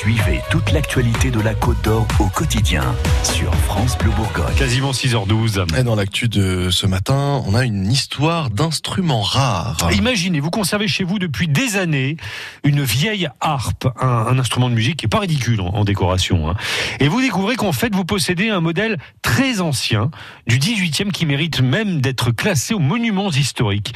Suivez toute l'actualité de la Côte d'Or au quotidien sur France Bleu Bourgogne. Quasiment 6h12. Et dans l'actu de ce matin, on a une histoire d'instruments rares. Imaginez, vous conservez chez vous depuis des années une vieille harpe, un, un instrument de musique qui est pas ridicule en, en décoration. Hein. Et vous découvrez qu'en fait, vous possédez un modèle très ancien du 18e qui mérite même d'être classé aux monuments historiques.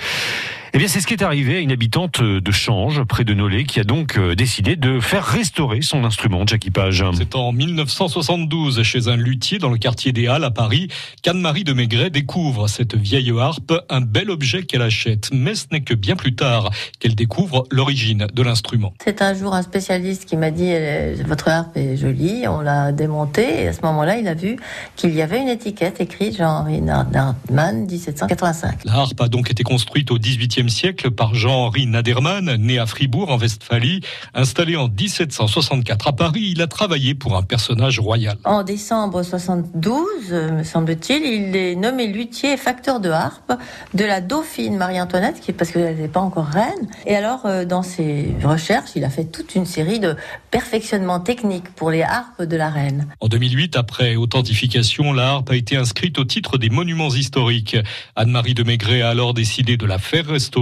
Eh bien, c'est ce qui est arrivé à une habitante de Change, près de Nolay, qui a donc euh, décidé de faire restaurer son instrument, Jackie Page. C'est en 1972, chez un luthier dans le quartier des Halles à Paris, qu'Anne-Marie de Maigret découvre cette vieille harpe, un bel objet qu'elle achète. Mais ce n'est que bien plus tard qu'elle découvre l'origine de l'instrument. C'est un jour un spécialiste qui m'a dit euh, Votre harpe est jolie. On l'a démontée et à ce moment-là, il a vu qu'il y avait une étiquette écrite Jean-Henri Nardman, 1785. La harpe a donc été construite au 18e siècle par Jean-Henri Naderman, né à Fribourg en Westphalie. Installé en 1764 à Paris, il a travaillé pour un personnage royal. En décembre 72, euh, me semble-t-il, il est nommé luthier et facteur de harpe de la dauphine Marie-Antoinette, parce qu'elle n'était pas encore reine. Et alors, euh, dans ses recherches, il a fait toute une série de perfectionnements techniques pour les harpes de la reine. En 2008, après authentification, la harpe a été inscrite au titre des monuments historiques. Anne-Marie de Maigret a alors décidé de la faire restaurer.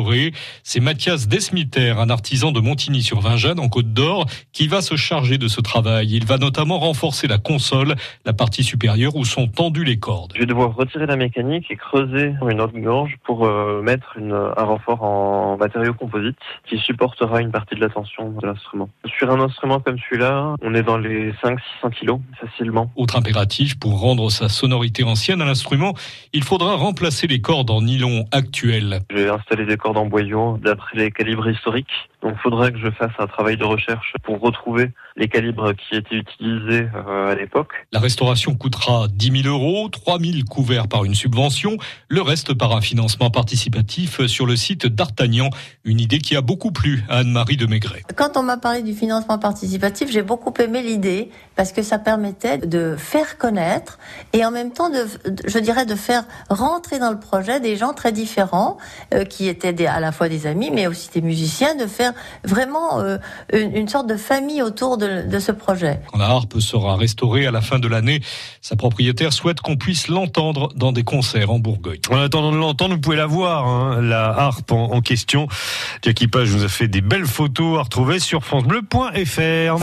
C'est Mathias Desmiter, un artisan de Montigny-sur-Vingeanne en Côte d'Or, qui va se charger de ce travail. Il va notamment renforcer la console, la partie supérieure où sont tendues les cordes. Je vais devoir retirer la mécanique et creuser une autre gorge pour euh, mettre une, un renfort en matériaux composites qui supportera une partie de la tension de l'instrument. Sur un instrument comme celui-là, on est dans les 500-600 kilos facilement. Autre impératif, pour rendre sa sonorité ancienne à l'instrument, il faudra remplacer les cordes en nylon actuelles. J'ai installé des d'après les calibres historiques. Donc il faudrait que je fasse un travail de recherche pour retrouver les calibres qui étaient utilisés euh, à l'époque. La restauration coûtera 10 000 euros, 3 000 couverts par une subvention, le reste par un financement participatif sur le site d'Artagnan. Une idée qui a beaucoup plu à Anne-Marie de Maigret. Quand on m'a parlé du financement participatif, j'ai beaucoup aimé l'idée parce que ça permettait de faire connaître et en même temps, de, je dirais, de faire rentrer dans le projet des gens très différents euh, qui étaient des, à la fois des amis mais aussi des musiciens, de faire vraiment euh, une, une, sorte de famille autour de, de, ce projet. Quand la harpe sera restaurée à la fin de l'année, sa propriétaire souhaite qu'on puisse l'entendre dans des concerts en Bourgogne. En attendant de l'entendre, vous pouvez la voir, hein, la harpe en, en question. Jackie Page nous a fait des belles photos à retrouver sur francebleu.fr.